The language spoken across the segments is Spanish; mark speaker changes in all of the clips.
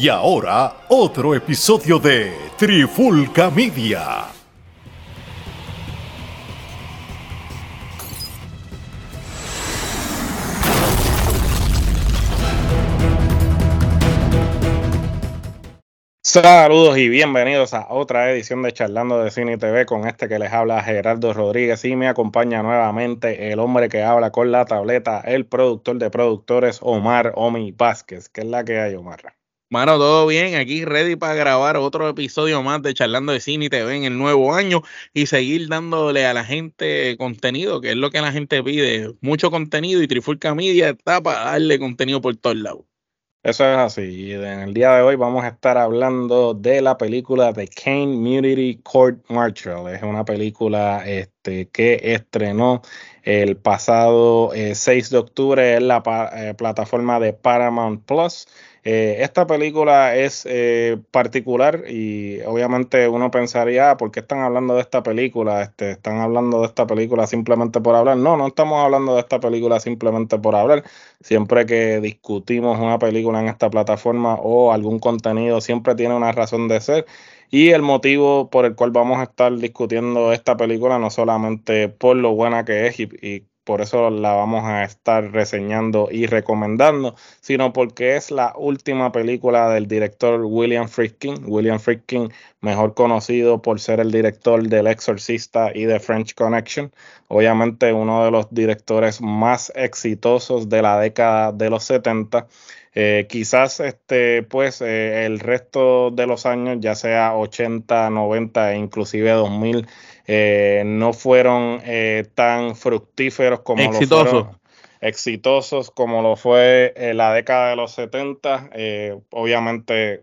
Speaker 1: Y ahora, otro episodio de Trifulca Media.
Speaker 2: Saludos y bienvenidos a otra edición de Charlando de Cine y TV con este que les habla Gerardo Rodríguez y me acompaña nuevamente el hombre que habla con la tableta, el productor de productores Omar Omi Vázquez. ¿Qué es la que hay, Omar?
Speaker 3: Mano, todo bien, aquí ready para grabar otro episodio más de Charlando de Cine y TV en el nuevo año y seguir dándole a la gente contenido, que es lo que la gente pide, mucho contenido y Trifulca Media está para darle contenido por todos lados.
Speaker 2: Eso es así. Y en el día de hoy vamos a estar hablando de la película de Kane Community Court Martial. Es una película este, que estrenó el pasado 6 eh, de octubre en la eh, plataforma de Paramount Plus. Eh, esta película es eh, particular y obviamente uno pensaría, ah, ¿por qué están hablando de esta película? Este, ¿Están hablando de esta película simplemente por hablar? No, no estamos hablando de esta película simplemente por hablar. Siempre que discutimos una película en esta plataforma o algún contenido, siempre tiene una razón de ser. Y el motivo por el cual vamos a estar discutiendo esta película, no solamente por lo buena que es y por eso la vamos a estar reseñando y recomendando, sino porque es la última película del director William Friedkin. William Friedkin, mejor conocido por ser el director del Exorcista y de French Connection, obviamente uno de los directores más exitosos de la década de los 70. Eh, quizás este, pues, eh, el resto de los años, ya sea 80, 90 e inclusive 2000, eh, no fueron eh, tan fructíferos como lo fueron exitosos como lo fue en la década de los 70. Eh, obviamente,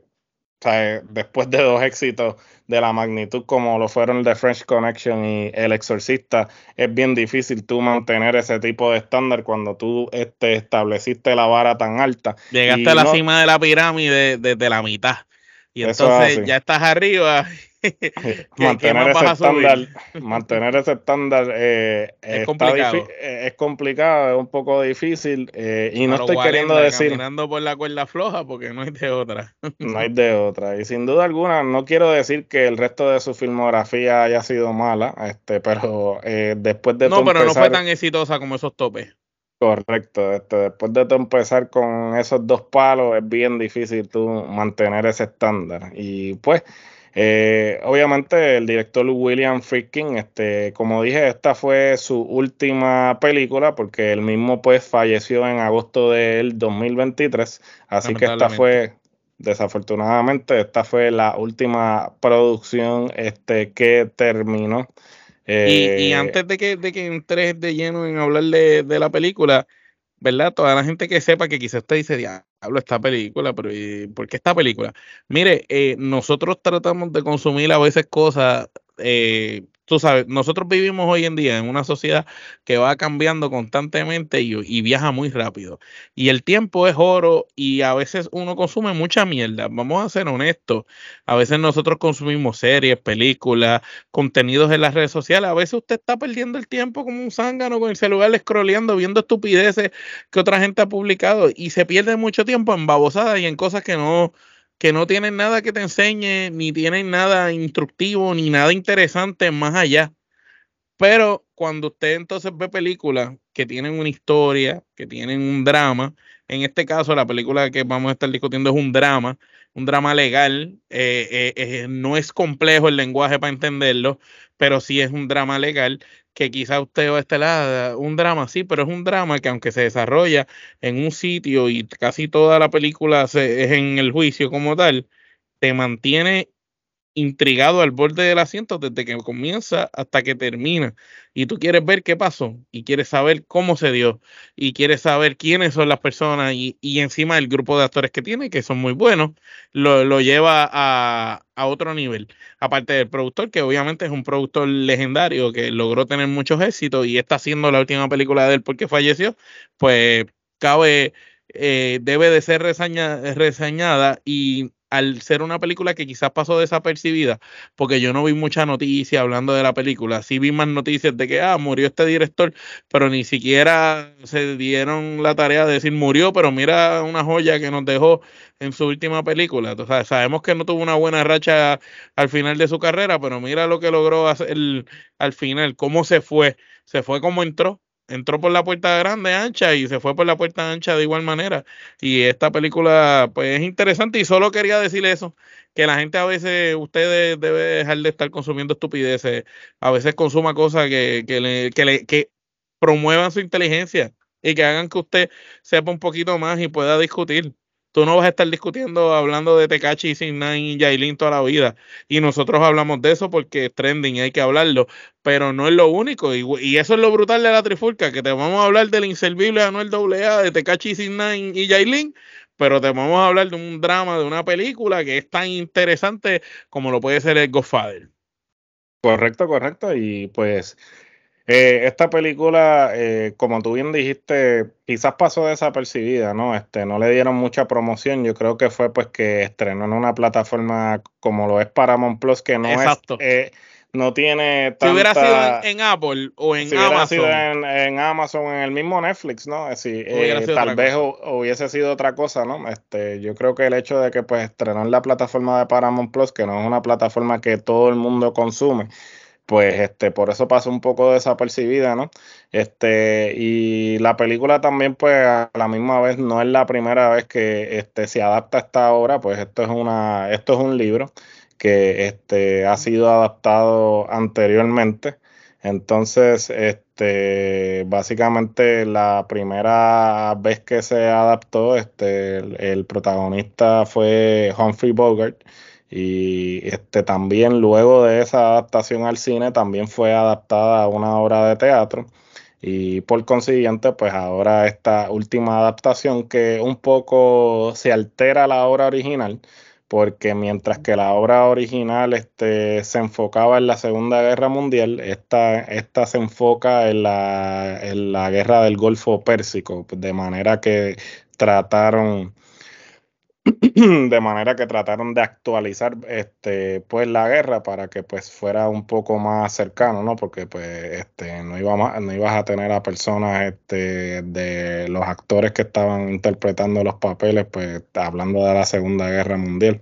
Speaker 2: después de dos éxitos de la magnitud como lo fueron The French Connection y El Exorcista, es bien difícil tú mantener ese tipo de estándar cuando tú este, estableciste la vara tan alta.
Speaker 3: Llegaste a la cima de la pirámide desde la mitad. Y entonces ya estás arriba
Speaker 2: mantener, ese estándar, mantener ese estándar eh, es, complicado. Eh, es complicado, es un poco difícil eh, y no estoy queriendo decir
Speaker 3: caminando por la cuerda floja porque no hay de otra.
Speaker 2: no hay de otra y sin duda alguna no quiero decir que el resto de su filmografía haya sido mala, este, pero después de
Speaker 3: no, pero no fue tan exitosa como esos topes.
Speaker 2: Correcto, este, después de empezar con esos dos palos es bien difícil tú mantener ese estándar y pues eh, obviamente el director William Friedkin, este, como dije, esta fue su última película porque él mismo pues falleció en agosto del 2023, así que esta fue desafortunadamente esta fue la última producción este, que terminó.
Speaker 3: y, y, eh, antes de que, de que entres de lleno en hablar de, de la película, ¿verdad? Toda la gente que sepa que quizás usted dice, hablo esta película, pero ¿por qué esta película? Mire, eh, nosotros tratamos de consumir a veces cosas eh, tú sabes, nosotros vivimos hoy en día en una sociedad que va cambiando constantemente y, viaja muy rápido. Y el tiempo es oro y a veces uno consume mucha mierda. Vamos a ser honestos. A veces nosotros consumimos series, películas, contenidos en las redes sociales. A veces usted está perdiendo el tiempo como un zángano con el celular scrolleando, viendo estupideces que otra gente ha publicado y se pierde mucho tiempo en babosadas y en cosas que no que no tienen nada que te enseñe, ni tienen nada instructivo, ni nada interesante más allá. Pero cuando usted entonces ve películas que tienen una historia, que tienen un drama, en este caso la película que vamos a estar discutiendo es un drama, un drama legal, eh, eh, eh, no es complejo el lenguaje para entenderlo, pero sí es un drama legal que quizá usted va a estar, un drama, sí, pero es un drama que aunque se desarrolla en un sitio y casi toda la película es en el juicio como tal, te mantiene intrigado al borde del asiento desde que comienza hasta que termina. Y tú quieres ver qué pasó y quieres saber cómo se dio y quieres saber quiénes son las personas y, encima el grupo de actores que tiene, que son muy buenos, lo, lleva a, a, otro nivel. Aparte del productor, que obviamente es un productor legendario que logró tener muchos éxitos y está haciendo la última película de él porque falleció, pues cabe, eh, debe de ser reseñada y al ser una película que quizás pasó desapercibida, porque yo no vi mucha noticia hablando de la película, sí vi más noticias de que, ah, murió este director, pero ni siquiera se dieron la tarea de decir murió, pero mira una joya que nos dejó en su última película. Entonces, sabemos que no tuvo una buena racha al final de su carrera, pero mira lo que logró hacer al final, cómo se fue, se fue como entró entró por la puerta grande, ancha, y se fue por la puerta ancha de igual manera. Y esta película, pues es interesante y solo quería decir eso, que la gente a veces, usted debe dejar de estar consumiendo estupideces, a veces consuma cosas que, que, le, que, le, que promuevan su inteligencia y que hagan que usted sepa un poquito más y pueda discutir. Tú no vas a estar discutiendo, hablando de Tecachi, Sin Nine y Yailin toda la vida. Y nosotros hablamos de eso porque es trending y hay que hablarlo. Pero no es lo único. Y, eso es lo brutal de la trifulca, que te vamos a hablar del inservible Anuel AA, de Tecachi, Sin Nine y Yailin. Pero te vamos a hablar de un drama, de una película que es tan interesante como lo puede ser el Godfather.
Speaker 2: Correcto, correcto. Y pues eh, esta película, eh, como tú bien dijiste, quizás pasó desapercibida, ¿no? Este, no le dieron mucha promoción. Yo creo que fue pues que estrenó en una plataforma como lo es Paramount Plus, que no es, eh, no tiene
Speaker 3: tanta... Si hubiera sido en, Apple o en
Speaker 2: si
Speaker 3: Amazon.
Speaker 2: hubiera sido en, Amazon, en el mismo Netflix, ¿no? Si, tal vez hubiese sido otra cosa, ¿no? Este, yo creo que el hecho de que pues estrenó en la plataforma de Paramount Plus, que no es una plataforma que todo el mundo consume, pues este, por eso pasa un poco desapercibida, ¿no? Este, y la película también, pues, a la misma vez, no es la primera vez que este, se adapta a esta obra, pues esto es una, esto es un libro que este, ha sido adaptado anteriormente. Entonces, este, básicamente la primera vez que se adaptó, este, el protagonista fue Humphrey Bogart y este también luego de esa adaptación al cine también fue adaptada a una obra de teatro. Y por consiguiente pues ahora esta última adaptación que un poco se altera la obra original porque mientras que la obra original este, se enfocaba en la Segunda Guerra Mundial, esta, esta se enfoca en la, en la guerra del Golfo Pérsico, de manera que trataron de manera que trataron de actualizar este pues la guerra para que pues fuera un poco más cercano no porque pues este no iba no ibas a tener a personas este de los actores que estaban interpretando los papeles pues hablando de la segunda guerra mundial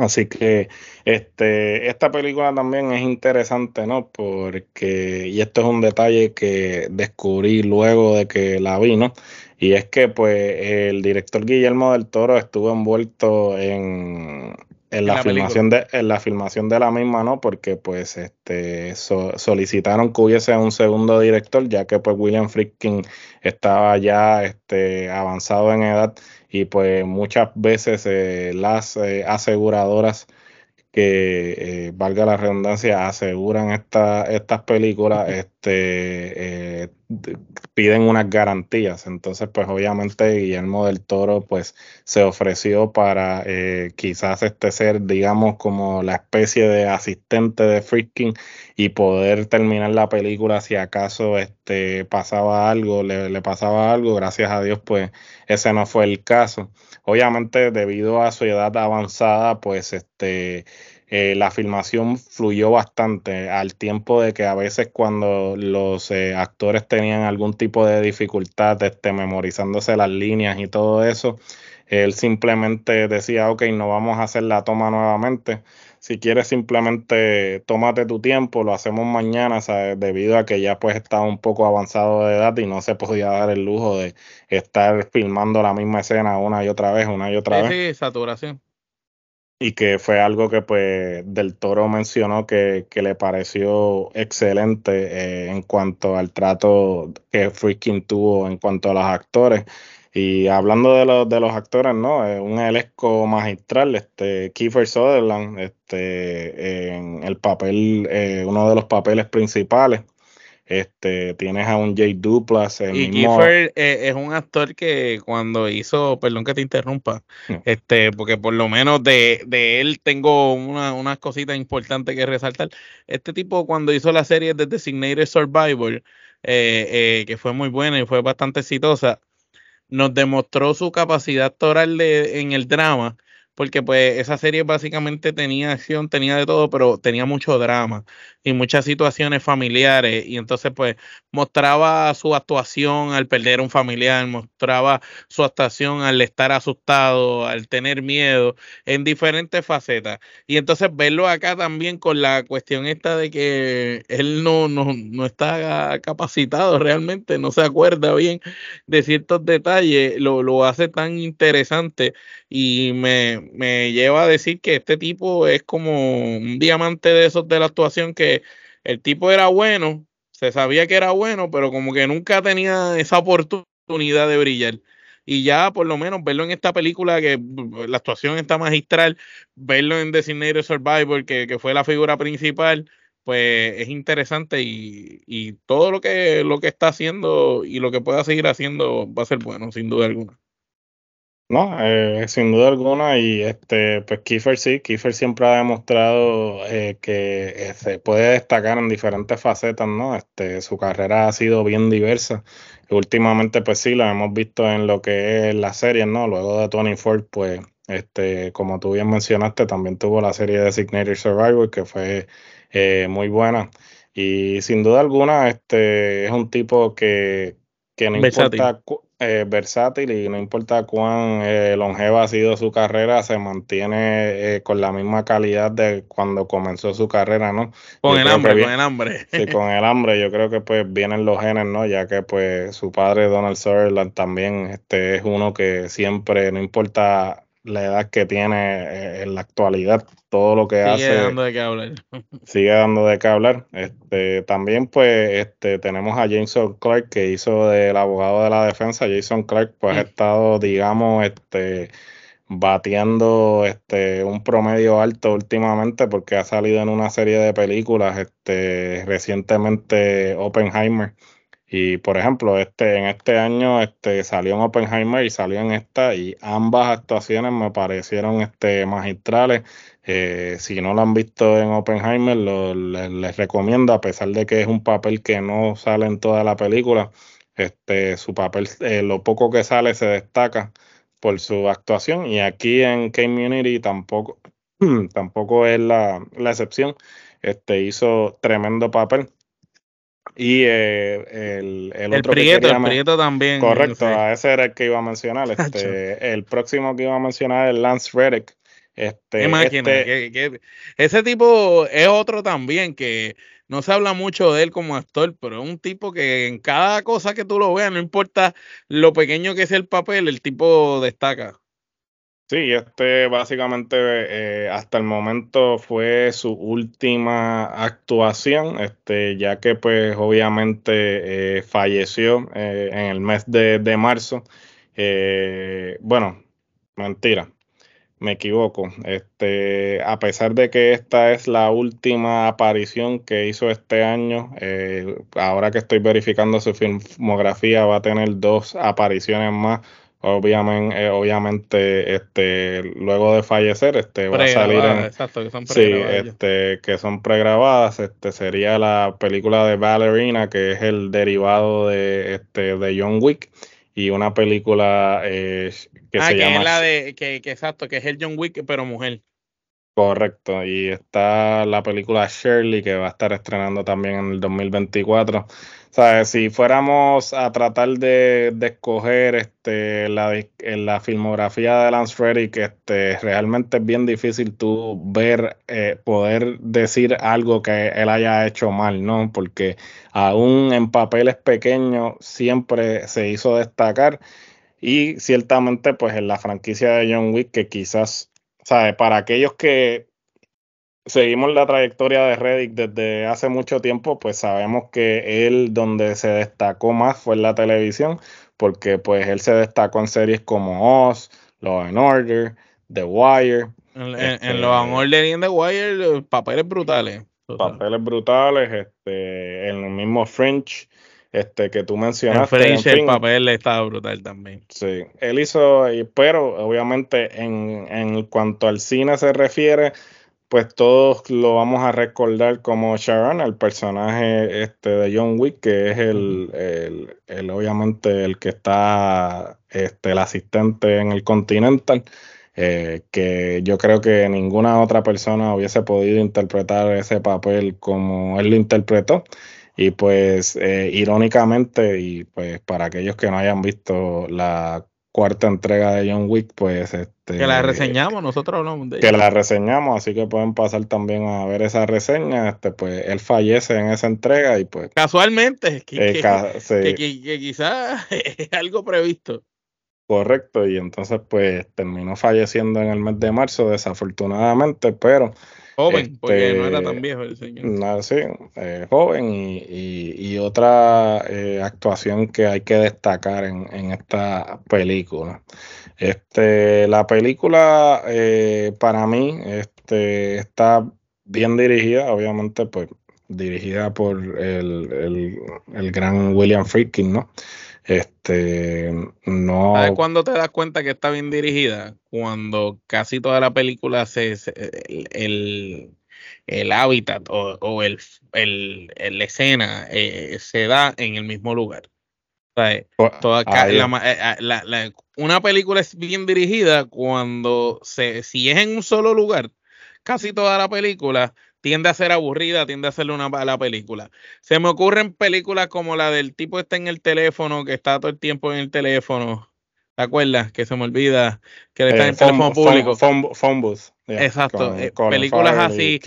Speaker 2: Así que este, esta película también es interesante, ¿no? Porque, y esto es un detalle que descubrí luego de que la vi, ¿no? Y es que pues el director Guillermo del Toro estuvo envuelto en, en la, filmación de en la filmación de la misma no porque pues este solicitaron que hubiese un segundo director ya que pues William Friedkin estaba ya este avanzado en edad y pues muchas veces eh, las eh, aseguradoras que, eh, valga la redundancia, aseguran esta, estas películas, este, piden unas garantías. Entonces, pues obviamente Guillermo del Toro, pues se ofreció para eh, quizás este ser, digamos, como la especie de asistente de Freaking y poder terminar la película si acaso este, pasaba algo, le, le pasaba algo. Gracias a Dios, pues ese no fue el caso. Obviamente, debido a su edad avanzada, pues este eh, la filmación fluyó bastante al tiempo de que a veces cuando los eh, actores tenían algún tipo de dificultad este, memorizándose las líneas y todo eso, él simplemente decía, ok, no vamos a hacer la toma nuevamente. Si quieres simplemente tómate tu tiempo, lo hacemos mañana, ¿sabes? debido a que ya pues estaba un poco avanzado de edad y no se podía dar el lujo de estar filmando la misma escena una y otra vez, una y otra vez.
Speaker 3: Sí, saturación
Speaker 2: y que fue algo que pues del Toro mencionó que, le pareció excelente eh, en cuanto al trato que Freaking tuvo en cuanto a los actores. Y hablando de los, de los actores, ¿no? Un elenco magistral, este, Kiefer Sutherland, este, en el papel, eh, uno de los papeles principales. Este, tienes a un Jay Duplas.
Speaker 3: El y Kiefer eh, es un actor que cuando hizo, perdón que te interrumpa, este, porque por lo menos de, de él tengo unas una cositas importantes que resaltar. Este tipo cuando hizo la serie de Designated Survivor, eh, eh, que fue muy buena y fue bastante exitosa, nos demostró su capacidad actoral de, en el drama porque pues esa serie básicamente tenía acción, tenía de todo, pero tenía mucho drama y muchas situaciones familiares. Y entonces pues mostraba su actuación al perder un familiar, mostraba su actuación al estar asustado, al tener miedo en diferentes facetas. Y entonces verlo acá también con la cuestión esta de que él no, no, no está capacitado realmente, no se acuerda bien de ciertos detalles, lo, lo hace tan interesante y me, me lleva a decir que este tipo es como un diamante de esos de la actuación que el tipo era bueno, se sabía que era bueno, pero como que nunca tenía esa oportunidad de brillar. Y ya por lo menos verlo en esta película, que la actuación está magistral, verlo en Designated Survivor, que, que fue la figura principal, pues es interesante y, y, todo lo que, lo que está haciendo y lo que pueda seguir haciendo va a ser bueno, sin duda alguna.
Speaker 2: No, eh, sin duda alguna, y este, pues Kiefer sí, Kiefer siempre ha demostrado eh, que eh, se puede destacar en diferentes facetas, ¿no? Este, su carrera ha sido bien diversa. últimamente, pues sí, lo hemos visto en lo que es la serie, ¿no? Luego de Tony Ford, pues, este, como tú bien mencionaste, también tuvo la serie de Designated Survivor, que fue muy buena. Y sin duda alguna, este, es un tipo que, que no importa eh, versátil y no importa cuán eh, longeva ha sido su carrera, se mantiene eh, con la misma calidad de cuando comenzó su carrera, ¿no?
Speaker 3: Con el hambre, con el hambre.
Speaker 2: Sí, con el hambre, yo creo que pues vienen los genes, ¿no? Ya que pues su padre Donald Sutherland también este, es uno que siempre, no importa la edad que tiene eh, en la actualidad, todo lo que hace.
Speaker 3: Sigue dando de qué hablar.
Speaker 2: sigue dando de qué hablar. Este, también, pues, este, tenemos a Jason Clark, que hizo del abogado de la defensa. Jason Clark, pues, ha estado, digamos, este bateando este un promedio alto últimamente porque ha salido en una serie de películas este recientemente Oppenheimer y por ejemplo, este, en este año este, salió en Oppenheimer y salió en esta, y ambas actuaciones me parecieron este, magistrales. Eh, si no lo han visto en Oppenheimer, les, recomiendo, a pesar de que es un papel que no sale en toda la película, este, su papel, eh, lo poco que sale se destaca por su actuación. Y aquí en K-Community tampoco, tampoco es la, la excepción. Este, hizo tremendo papel. Y eh, el, el,
Speaker 3: otro Prieto, que el Prieto también.
Speaker 2: Correcto, a ese era el que iba a mencionar. Este, el próximo que iba a mencionar es Lance Reddick. Este,
Speaker 3: este que, ese tipo es otro también que no se habla mucho de él como actor, pero es un tipo que en cada cosa que tú lo veas, no importa lo pequeño que sea el papel, el tipo destaca.
Speaker 2: Sí, este básicamente eh, hasta el momento fue su última actuación, este, ya que pues obviamente eh, falleció eh, en el mes de, marzo. bueno, mentira, me equivoco. Este, a pesar de que esta es la última aparición que hizo este año, ahora que estoy verificando su filmografía va a tener dos apariciones más obviamente, eh, obviamente este, luego de fallecer, este, va a salir en,
Speaker 3: exacto, que son
Speaker 2: sí, este, que son pregrabadas, este, sería la película de Ballerina, que es el derivado de, este, de John Wick, y una película eh, que
Speaker 3: ah,
Speaker 2: se
Speaker 3: que
Speaker 2: llama...
Speaker 3: Es la de, que, que, exacto, que es el John Wick, pero mujer.
Speaker 2: Correcto, y está la película Shirley que va a estar estrenando también en el 2024. O si fuéramos a tratar de, escoger este, la, la filmografía de Lance Reddick, este, realmente es bien difícil tú ver, eh, poder decir algo que él haya hecho mal, ¿no? Porque aún en papeles pequeños siempre se hizo destacar y ciertamente pues en la franquicia de John Wick que quizás para aquellos que seguimos la trayectoria de Reddick desde hace mucho tiempo, pues sabemos que él donde se destacó más fue en la televisión, porque pues él se destacó en series como Oz, Law and Order, The Wire.
Speaker 3: En, este, Law and Order y en The Wire, papeles brutales.
Speaker 2: Papeles brutales, este, en el mismo French este que tú mencionaste.
Speaker 3: En el papel estaba brutal también.
Speaker 2: Sí, él hizo, pero obviamente en, en cuanto al cine se refiere, pues todos lo vamos a recordar como Sharon, el personaje este de John Wick, que es el, el, el obviamente el que está, este, el asistente en el Continental. eh, que yo creo que ninguna otra persona hubiese podido interpretar ese papel como él lo interpretó. Y pues eh, irónicamente, y pues para aquellos que no hayan visto la cuarta entrega de John Wick, pues este,
Speaker 3: que la reseñamos, nosotros hablamos de
Speaker 2: que la reseñamos, así que pueden pasar también a ver esa reseña, este pues él fallece en esa entrega y pues
Speaker 3: casualmente que, eh, quizás es algo previsto.
Speaker 2: Correcto, y entonces pues terminó falleciendo en el mes de marzo, desafortunadamente, pero...
Speaker 3: Joven, porque no era tan este, viejo el señor.
Speaker 2: sí, eh, joven y, otra eh, actuación que hay que destacar en, esta película. Este, la película eh, para mí este, está bien dirigida, obviamente pues dirigida por el, el, el gran William Friedkin, ¿no? Este, no.
Speaker 3: ¿Sabes cuándo te das cuenta que está bien dirigida? Cuando casi toda la película se, el, el, hábitat o, el, el, la escena eh, se da en el mismo lugar. Toda, una película es bien dirigida cuando se, si es en un solo lugar, casi toda la película tiende a ser aburrida, tiende a ser una mala película. Se me ocurren películas como la del tipo está en el teléfono, que está todo el tiempo en el teléfono. ¿Te acuerdas? Que se me olvida que está en el eh, teléfono público. Exacto. Eh, películas así.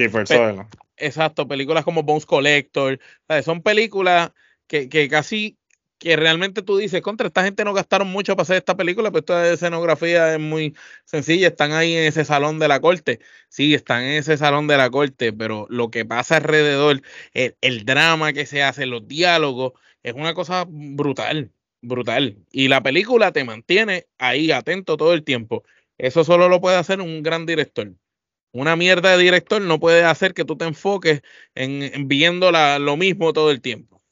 Speaker 3: exacto. Películas como Bones Collector. Son películas que, que casi que realmente tú dices, contra esta gente no gastaron mucho para hacer esta película, pero esta escenografía es muy sencilla, están ahí en ese salón de la corte, sí, están en ese salón de la corte, pero lo que pasa alrededor, el, drama que se hace, los diálogos, es una cosa brutal, brutal. Y la película te mantiene ahí atento todo el tiempo. Eso solo lo puede hacer un gran director. Una mierda de director no puede hacer que tú te enfoques en, viendo lo mismo todo el tiempo.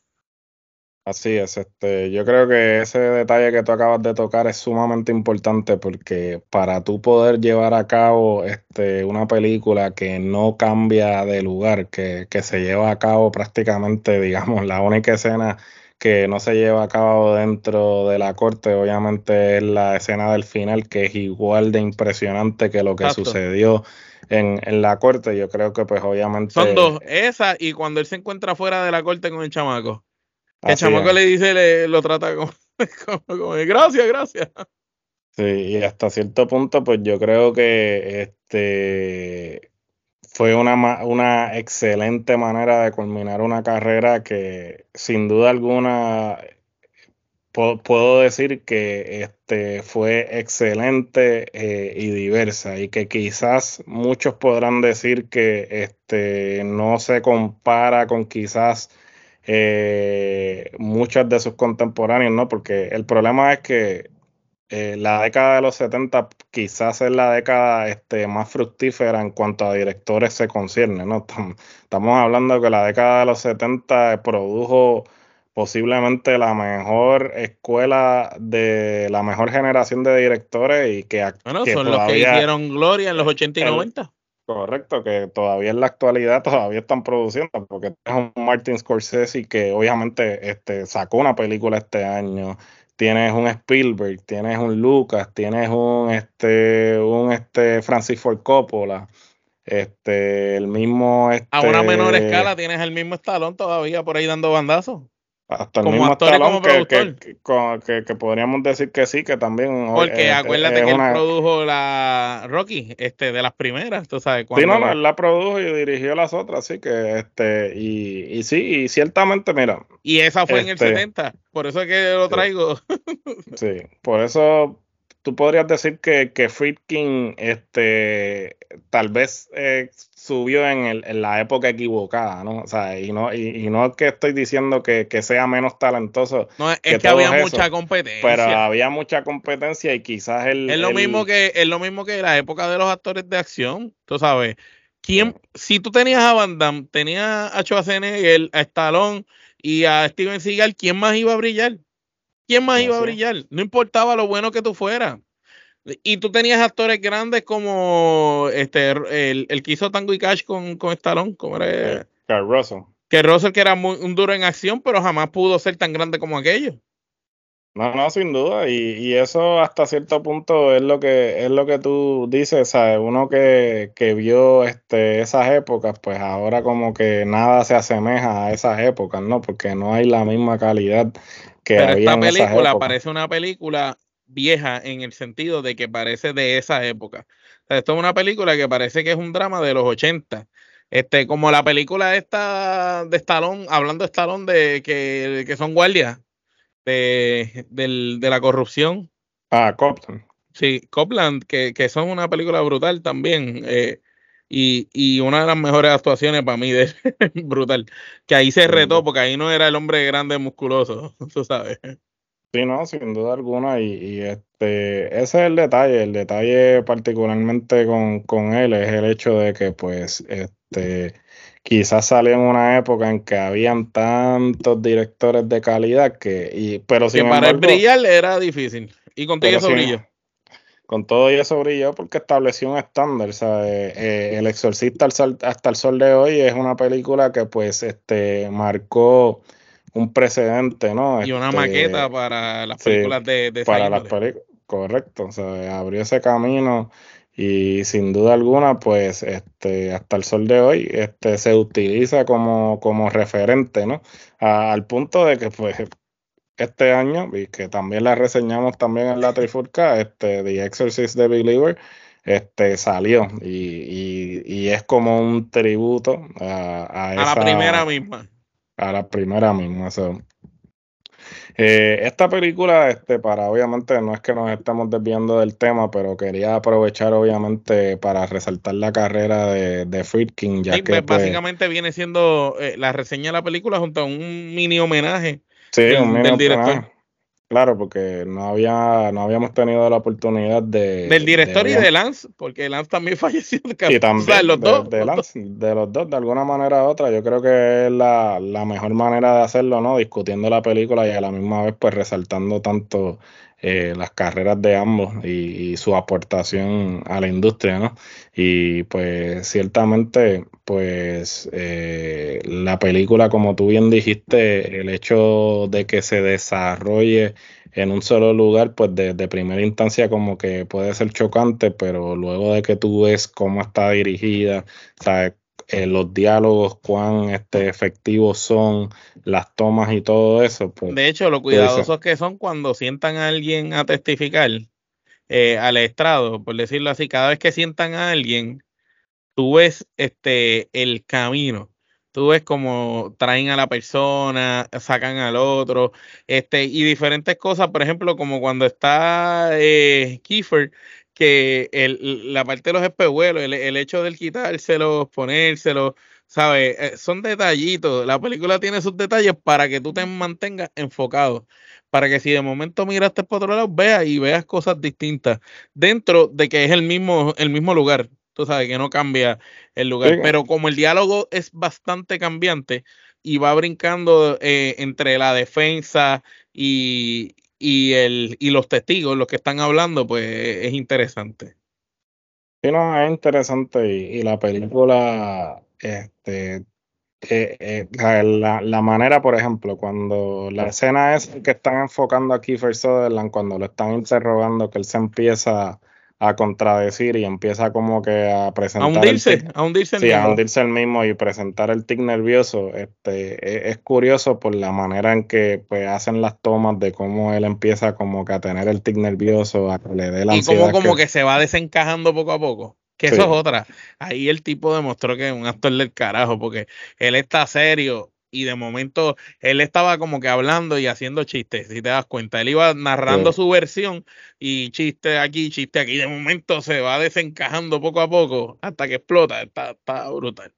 Speaker 2: Así es, este, yo creo que ese detalle que tú acabas de tocar es sumamente importante porque para tú poder llevar a cabo este, una película que no cambia de lugar, que, que se lleva a cabo prácticamente, digamos, la única escena que no se lleva a cabo dentro de la corte, obviamente es la escena del final, que es igual de impresionante que lo que sucedió en, en, la corte. Yo creo que pues obviamente...
Speaker 3: Son dos, esa y cuando él se encuentra fuera de la corte con el chamaco. El chamaco le dice, le, lo trata como, como, gracias, gracias.
Speaker 2: Sí, y hasta cierto punto, pues yo creo que este fue una, una excelente manera de culminar una carrera que sin duda alguna puedo, decir que este fue excelente eh, y diversa y que quizás muchos podrán decir que este no se compara con quizás eh, muchos de sus contemporáneos, ¿no? Porque el problema es que eh, la década de los 70 quizás es la década este, más fructífera en cuanto a directores se concierne, ¿no? Estamos hablando que la década de los 70 produjo posiblemente la mejor escuela de la mejor generación de directores y que,
Speaker 3: bueno, son los que hicieron gloria en los 80 y 90
Speaker 2: Correcto, que todavía en la actualidad todavía están produciendo, porque es un Martin Scorsese que obviamente este, sacó una película este año, tienes un Spielberg, tienes un Lucas, tienes un este, un este Francis Ford Coppola, este, el mismo
Speaker 3: a una menor este escala tienes el mismo estalón todavía por ahí dando bandazos.
Speaker 2: Hasta el mismo talón que, que, podríamos decir que sí, que también.
Speaker 3: Porque acuérdate que él produjo la Rocky, este, de las primeras, tú sabes.
Speaker 2: Sí, no, él la produjo y dirigió las otras, así que, este, y, y sí, y ciertamente, mira.
Speaker 3: Y esa fue en el 70, este, por eso es que lo traigo.
Speaker 2: Sí, por eso tú podrías decir que, que Friedkin, este, tal vez eh, subió en, el, en, la época equivocada, ¿no? O sea, y no, y, no es que estoy diciendo que, sea menos talentoso.
Speaker 3: No, es que, había mucha competencia.
Speaker 2: Pero había mucha competencia y quizás el.
Speaker 3: Es lo mismo que, es lo mismo que la época de los actores de acción, tú sabes. ¿Quién, si tú tenías a Van Damme, tenías a Schwarzenegger, a Stallone y a Steven Seagal, ¿quién más iba a brillar? ¿Quién más iba a brillar? No importaba lo bueno que tú fueras. Y tú tenías actores grandes como este el, el que hizo Tango y Cash con, con Stallone, como era
Speaker 2: Carl Russell.
Speaker 3: Que Russell que era muy, un duro en acción, pero jamás pudo ser tan grande como aquello.
Speaker 2: No, no, sin duda, y, eso hasta cierto punto es lo que es lo que tú dices, ¿sabes? Uno que, que vio este, esas épocas, pues ahora como que nada se asemeja a esas épocas, ¿no? Porque no hay la misma calidad que
Speaker 3: Pero
Speaker 2: había
Speaker 3: esta película parece una película vieja en el sentido de que parece de esa época. O sea, esto es una película que parece que es un drama de los 80. Este, como la película esta de Stallone, hablando de Stallone de que, que son guardias de, de la corrupción.
Speaker 2: Ah, Copland.
Speaker 3: Sí, Copland, que, que son una película brutal también. Eh, y, y, una de las mejores actuaciones para mí, de, brutal. Que ahí se retó, porque ahí no era el hombre grande musculoso, tú sabes.
Speaker 2: Sí, no, sin duda alguna. Y, y, este, ese es el detalle. El detalle particularmente con, con él es el hecho de que, pues, este quizás salió en una época en que habían tantos directores de calidad que, y, pero sin
Speaker 3: que para el brillar era difícil. Y con todo eso brilló.
Speaker 2: Con todo eso brilló porque estableció un estándar. Eh, el Exorcista hasta el sol de hoy es una película que pues este marcó un precedente, ¿no?
Speaker 3: Y una este, maqueta para las películas de, de
Speaker 2: Para las películas, correcto. O sea, abrió ese camino y sin duda alguna, pues este, hasta el sol de hoy este, se utiliza como, como referente, ¿no? al punto de que pues este año, y que también la reseñamos también en la Trifurca, este, The Exorcist the Believer, este, salió y, y, es como un tributo a, a,
Speaker 3: la primera misma.
Speaker 2: A la primera misma. Eh, esta película, este, para obviamente, no es que nos estemos desviando del tema, pero quería aprovechar obviamente para resaltar la carrera de, de Friedkin, ya que
Speaker 3: pues, pues, básicamente viene siendo eh, la reseña de la película junto a un mini homenaje
Speaker 2: sí, un mini del director. Claro, porque no había, no habíamos tenido la oportunidad de.
Speaker 3: Del director y de Lance, porque Lance también falleció.
Speaker 2: Y también los dos. De, Lance, de los dos, de alguna manera u otra. Yo creo que es la, la, mejor manera de hacerlo, ¿no? Discutiendo la película y a la misma vez, pues resaltando tanto eh, las carreras de ambos y, su aportación a la industria, ¿no? Y pues ciertamente, pues eh, la película, como tú bien dijiste, el hecho de que se desarrolle en un solo lugar, pues de, primera instancia como que puede ser chocante, pero luego de que tú ves cómo está dirigida, sabes eh, los diálogos, cuán este, efectivos son, las tomas y todo eso. Pues,
Speaker 3: de hecho, lo cuidadosos que son cuando sientan a alguien a testificar eh, al estrado, por decirlo así, cada vez que sientan a alguien, tú ves este, el camino. Tú ves cómo traen a la persona, sacan al otro, este, y diferentes cosas, por ejemplo, como cuando está eh, Kiefer, que el, la parte de los espejuelos, el, el hecho del quitárselos, ponérselos, ¿sabes? Eh, son detallitos. La película tiene sus detalles para que tú te mantengas enfocado. Para que si de momento miraste por otro lado, veas y veas cosas distintas. Dentro de que es el mismo, el mismo lugar. Tú sabes que no cambia el lugar. Pero como el diálogo es bastante cambiante y va brincando eh, entre la defensa y, y, el, y los testigos, los que están hablando, pues es interesante.
Speaker 2: Sí, no, es interesante y, la película, este, eh, eh, la, la, manera, por ejemplo, cuando la escena es que están enfocando a Kiefer Sutherland, cuando lo están interrogando, que él se empieza a contradecir y empieza como que a presentar.
Speaker 3: A hundirse, a hundirse
Speaker 2: el sí, mismo. a hundirse el mismo y presentar el tic nervioso. Este, es, curioso por la manera en que pues, hacen las tomas de cómo él empieza como que a tener el tic nervioso, a que le dé la
Speaker 3: Y como, como que... se va desencajando poco a poco. Que eso es otra. Ahí el tipo demostró que es un actor del carajo, porque él está serio, y de momento él estaba como que hablando y haciendo chistes, si te das cuenta. Él iba narrando su versión y chiste aquí, chiste aquí. De momento se va desencajando poco a poco hasta que explota. Está, está brutal.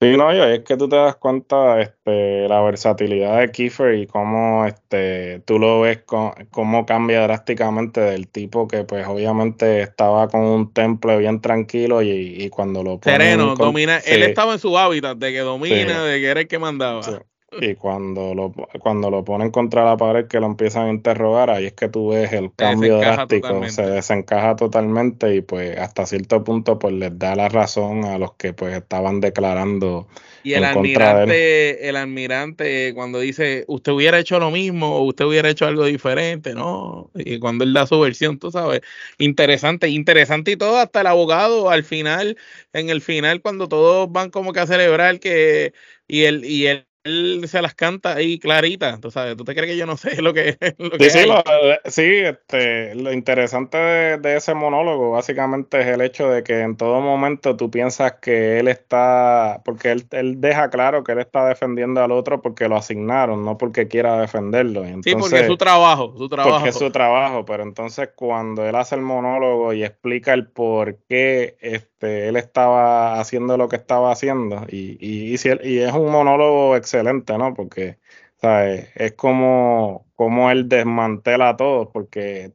Speaker 2: Sí, no, es que tú te das cuenta este, la versatilidad de Kiefer y cómo este, tú lo ves, cómo cambia drásticamente del tipo que pues obviamente estaba con un temple bien tranquilo y, cuando lo
Speaker 3: Sereno, domina, él estaba en su hábitat de que domina, de que era el que mandaba.
Speaker 2: Y cuando lo, cuando lo ponen contra la pared que lo empiezan a interrogar, ahí es que tú ves el cambio drástico, se desencaja totalmente y pues hasta cierto punto pues les da la razón a los que pues estaban declarando
Speaker 3: y el almirante, el almirante cuando dice usted hubiera hecho lo mismo o usted hubiera hecho algo diferente, ¿no? Y cuando él da su versión, tú sabes, interesante, interesante y todo, hasta el abogado al final, en el final cuando todos van como que a celebrar que y el y él él se las canta ahí clarita, tú sabes, tú te crees que yo no sé lo que, lo
Speaker 2: sí, sí, lo, sí, este, lo interesante de, ese monólogo básicamente es el hecho de que en todo momento tú piensas que él está, porque él, él deja claro que él está defendiendo al otro porque lo asignaron, no porque quiera defenderlo.
Speaker 3: sí, porque es su trabajo, su trabajo.
Speaker 2: Porque es su trabajo, pero entonces cuando él hace el monólogo y explica el por qué este, él estaba haciendo lo que estaba haciendo, y, y, y es un monólogo excelente, ¿no? Porque, ¿sabes? Es como, como él desmantela a todos, porque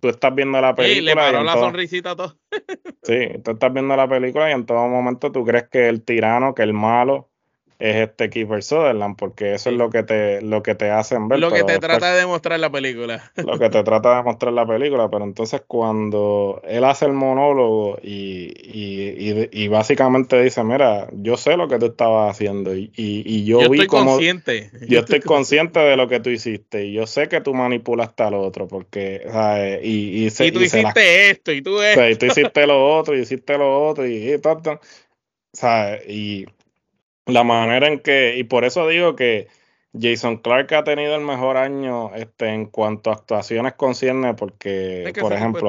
Speaker 2: tú estás viendo la película. Sí,
Speaker 3: le paró la sonrisita a todos.
Speaker 2: sí, tú estás viendo la película y en todo momento tú crees que el tirano, que el malo, es este Kiefer Sutherland, porque eso es lo que te lo que te hacen ver.
Speaker 3: Lo que te trata de demostrar la película.
Speaker 2: Lo que te trata de mostrar la película, pero entonces cuando él hace el monólogo y, y, y, básicamente dice, mira, yo sé lo que tú estabas haciendo y, y yo, vi
Speaker 3: estoy Consciente.
Speaker 2: Yo, estoy consciente de lo que tú hiciste y yo sé que tú manipulaste al otro, porque, ¿sabes? Y,
Speaker 3: y, tú hiciste esto y tú esto.
Speaker 2: y tú hiciste lo otro y hiciste lo otro y, y ¿sabes? Y la manera en que, y por eso digo que Jason Clark ha tenido el mejor año este, en cuanto a actuaciones concierne, porque, por ejemplo,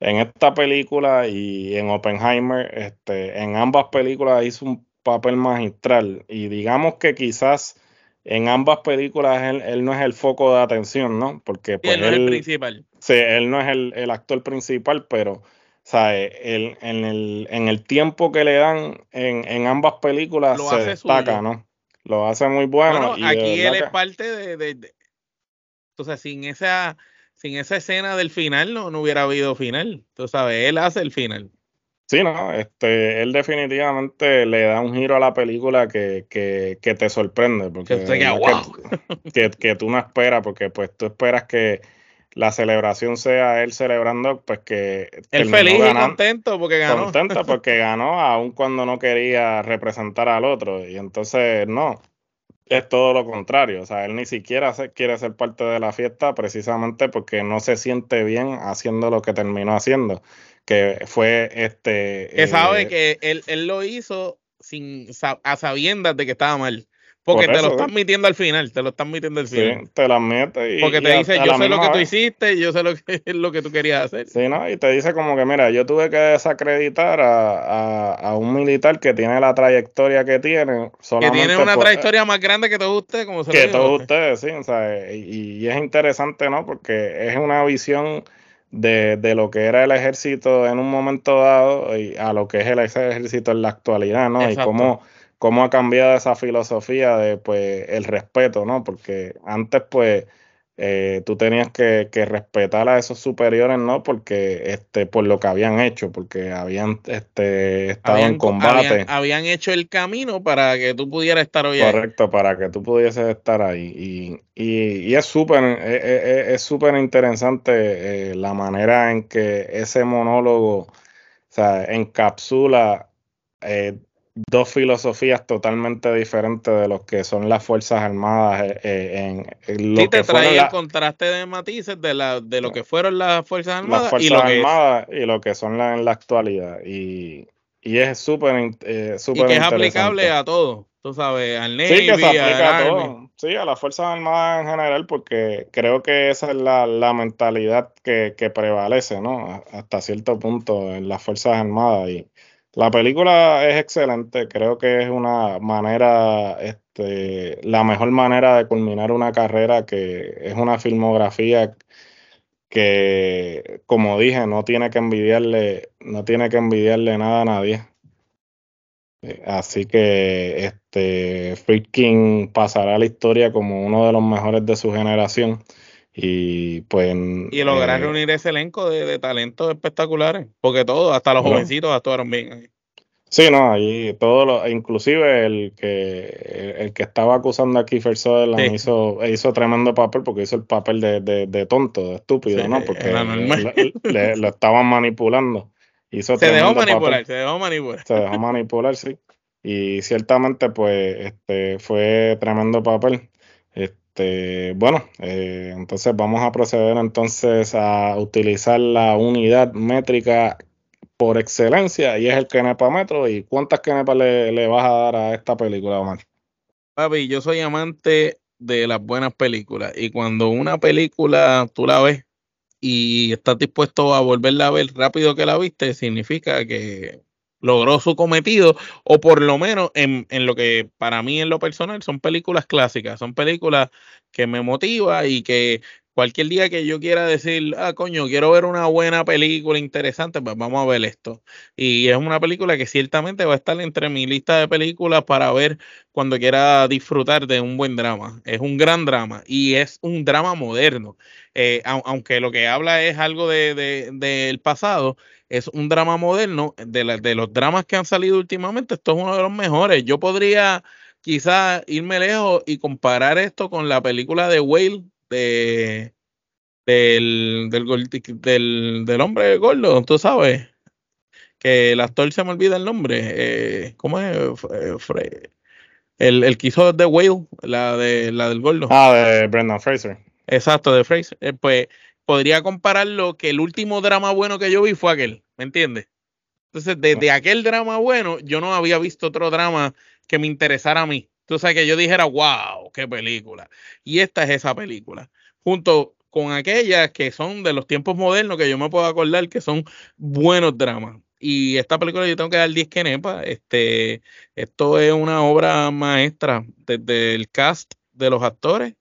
Speaker 2: en esta película y en Oppenheimer, este, en ambas películas hizo un papel magistral. Y digamos que quizás en ambas películas él, no es el foco de atención, ¿no? Porque
Speaker 3: pues, él no es el principal.
Speaker 2: Sí, él no es el, el actor principal, pero sea, el, en, el, en el tiempo que le dan en, en ambas películas se destaca, ¿no? Lo hace muy bueno.
Speaker 3: aquí él es parte de, de, Entonces, sin esa, sin esa escena del final, no, no hubiera habido final. Tú sabes, él hace el final.
Speaker 2: Sí, no, este, él definitivamente le da un giro a la película que, que, que te sorprende. Porque
Speaker 3: que,
Speaker 2: que, que, tú no esperas, porque pues tú esperas que la celebración sea él celebrando, pues que...
Speaker 3: Él feliz y contento porque ganó.
Speaker 2: Contento porque ganó, aun cuando no quería representar al otro. Y entonces, no, es todo lo contrario. O sea, él ni siquiera quiere ser parte de la fiesta precisamente porque no se siente bien haciendo lo que terminó haciendo. Que fue este...
Speaker 3: Que sabe eh, que él, él lo hizo sin a sabiendas de que estaba mal. Porque te lo están metiendo al final, te lo están metiendo al final.
Speaker 2: Sí, te lo admite.
Speaker 3: Y, Porque te dice, yo sé lo que tú hiciste, yo sé lo que es lo que tú querías hacer.
Speaker 2: Sí, ¿no? Y te dice como que, mira, yo tuve que desacreditar a, a, un militar que tiene la trayectoria que tiene.
Speaker 3: Que tiene una trayectoria más grande que todos ustedes, como se
Speaker 2: Que todos ustedes, sí. O sea, y, y, es interesante, ¿no? Porque es una visión de, de, lo que era el ejército en un momento dado y a lo que es el ejército en la actualidad, ¿no? Y cómo cómo ha cambiado esa filosofía de pues el respeto, ¿no? Porque antes pues eh, tú tenías que, respetar a esos superiores, ¿no? Porque este, por lo que habían hecho, porque habían este, estado en combate.
Speaker 3: Habían, hecho el camino para que tú pudieras estar hoy
Speaker 2: Correcto, para que tú pudieses estar ahí. Y, y, es súper es, súper interesante eh, la manera en que ese monólogo o sea, encapsula eh, dos filosofías totalmente diferentes de lo que son las Fuerzas Armadas eh, eh, en,
Speaker 3: lo sí, te trae el contraste de matices de, la, de lo que fueron las Fuerzas Armadas,
Speaker 2: y, lo que y lo que son en la actualidad. Y, y es súper eh, Y que es aplicable
Speaker 3: a todo, tú sabes, al Navy, sí, que se aplica a, todo.
Speaker 2: Sí, a las Fuerzas Armadas en general, porque creo que esa es la, la mentalidad que, que prevalece, ¿no? Hasta cierto punto en las Fuerzas Armadas. Y, la película es excelente, creo que es una manera, este, la mejor manera de culminar una carrera que es una filmografía que, como dije, no tiene que envidiarle, no tiene que envidiarle nada a nadie. Así que este Freaking pasará la historia como uno de los mejores de su generación. Y pues.
Speaker 3: Y lograr eh, reunir ese elenco de, talentos espectaculares. Porque todos, hasta los jovencitos, actuaron bien.
Speaker 2: Sí, no, ahí todo lo, inclusive el que el que estaba acusando a Kiefer Sutherland hizo, hizo tremendo papel porque hizo el papel de, de, tonto, de estúpido, ¿no? Porque lo estaban manipulando. Hizo
Speaker 3: se dejó manipular, se dejó manipular.
Speaker 2: Se dejó manipular, sí. Y ciertamente, pues, este fue tremendo papel. Este, bueno, eh, entonces vamos a proceder entonces a utilizar la unidad métrica por excelencia y es el Kenepa Metro. ¿Y cuántas Kenepas le, le, vas a dar a esta película, Omar?
Speaker 3: Papi, yo soy amante de las buenas películas y cuando una película tú la ves y estás dispuesto a volverla a ver rápido que la viste, significa que logró su cometido, o por lo menos en, en, lo que para mí en lo personal son películas clásicas, son películas que me motiva y que cualquier día que yo quiera decir, ah, coño, quiero ver una buena película interesante, pues vamos a ver esto. Y es una película que ciertamente va a estar entre mi lista de películas para ver cuando quiera disfrutar de un buen drama. Es un gran drama y es un drama moderno. Eh, aunque lo que habla es algo del de, pasado, es un drama moderno. De, de los dramas que han salido últimamente, esto es uno de los mejores. Yo podría quizás irme lejos y comparar esto con la película de Whale de, del, del, del, hombre gordo, tú sabes, que el actor se me olvida el nombre, eh, ¿cómo es? El, el que hizo The Whale, la, de, la del gordo.
Speaker 2: Ah, de Brendan Fraser.
Speaker 3: Exacto, de Fraser. Eh, pues podría compararlo que el último drama bueno que yo vi fue aquel, ¿me entiendes? Entonces, desde ah. aquel drama bueno, yo no había visto otro drama que me interesara a mí. Tú sabes que yo dijera, wow, qué película. Y esta es esa película. Junto con aquellas que son de los tiempos modernos que yo me puedo acordar que son buenos dramas. Y esta película yo tengo que dar 10 kenepa. Este, esto es una obra maestra desde el cast de los actores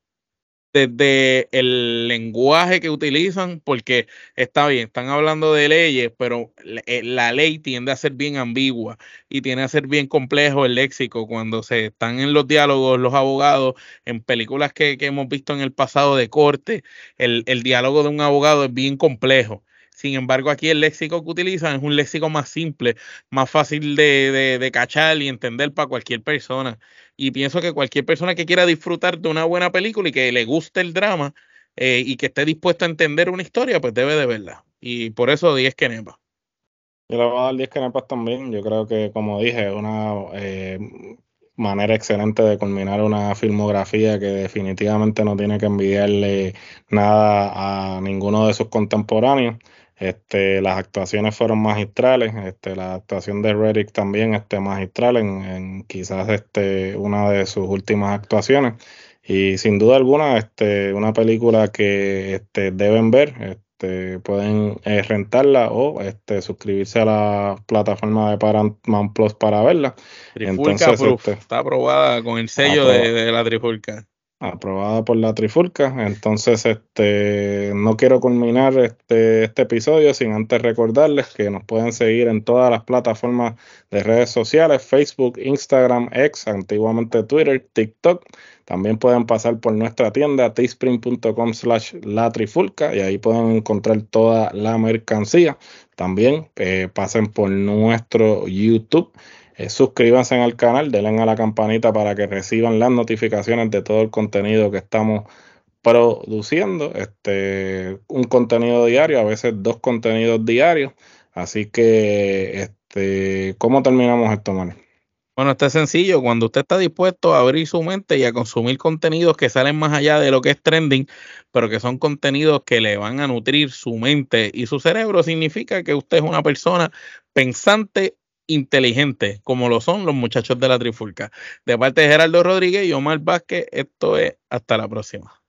Speaker 3: desde el lenguaje que utilizan, porque está bien, están hablando de leyes, pero eh, la, ley tiende a ser bien ambigua y tiene a ser bien complejo el léxico cuando se están en los diálogos los abogados, en películas que, hemos visto en el pasado de corte, el, el diálogo de un abogado es bien complejo. Sin embargo, aquí el léxico que utilizan es un léxico más simple, más fácil de, de, de cachar y entender para cualquier persona. Y pienso que cualquier persona que quiera disfrutar de una buena película y que le guste el drama eh, y que esté dispuesto a entender una historia, pues debe de verla. Y por eso 10 kenepas.
Speaker 2: Yo le voy a dar 10 kenepas también. Yo creo que, como dije, una eh, manera excelente de culminar una filmografía que definitivamente no tiene que envidiarle nada a ninguno de sus contemporáneos. Este, las actuaciones fueron magistrales, este, la actuación de Reddick también este, magistral en, quizás este, una de sus últimas actuaciones. Y sin duda alguna, este, una película que este, deben ver, este, pueden eh, rentarla o este, suscribirse a la plataforma de Paramount Plus para verla.
Speaker 3: Entonces, este, está aprobada con el sello de, de la Trifulca
Speaker 2: aprobada por la Trifulca. Entonces, este, no quiero culminar este, este episodio sin antes recordarles que nos pueden seguir en todas las plataformas de redes sociales, Facebook, Instagram, X, antiguamente Twitter, TikTok. También pueden pasar por nuestra tienda teespring.com slash la trifulca y ahí pueden encontrar toda la mercancía. También eh, pasen por nuestro YouTube eh, suscríbanse al canal, denle a la campanita para que reciban las notificaciones de todo el contenido que estamos produciendo. Este, un contenido diario, a veces dos contenidos diarios. Así que, este, ¿cómo terminamos esto, Manuel?
Speaker 3: Bueno, está sencillo. Cuando usted está dispuesto a abrir su mente y a consumir contenidos que salen más allá de lo que es trending, pero que son contenidos que le van a nutrir su mente y su cerebro, significa que usted es una persona pensante inteligente, como lo son los muchachos de la Trifulca. De parte de Gerardo Rodríguez y Omar Vázquez, esto es hasta la próxima.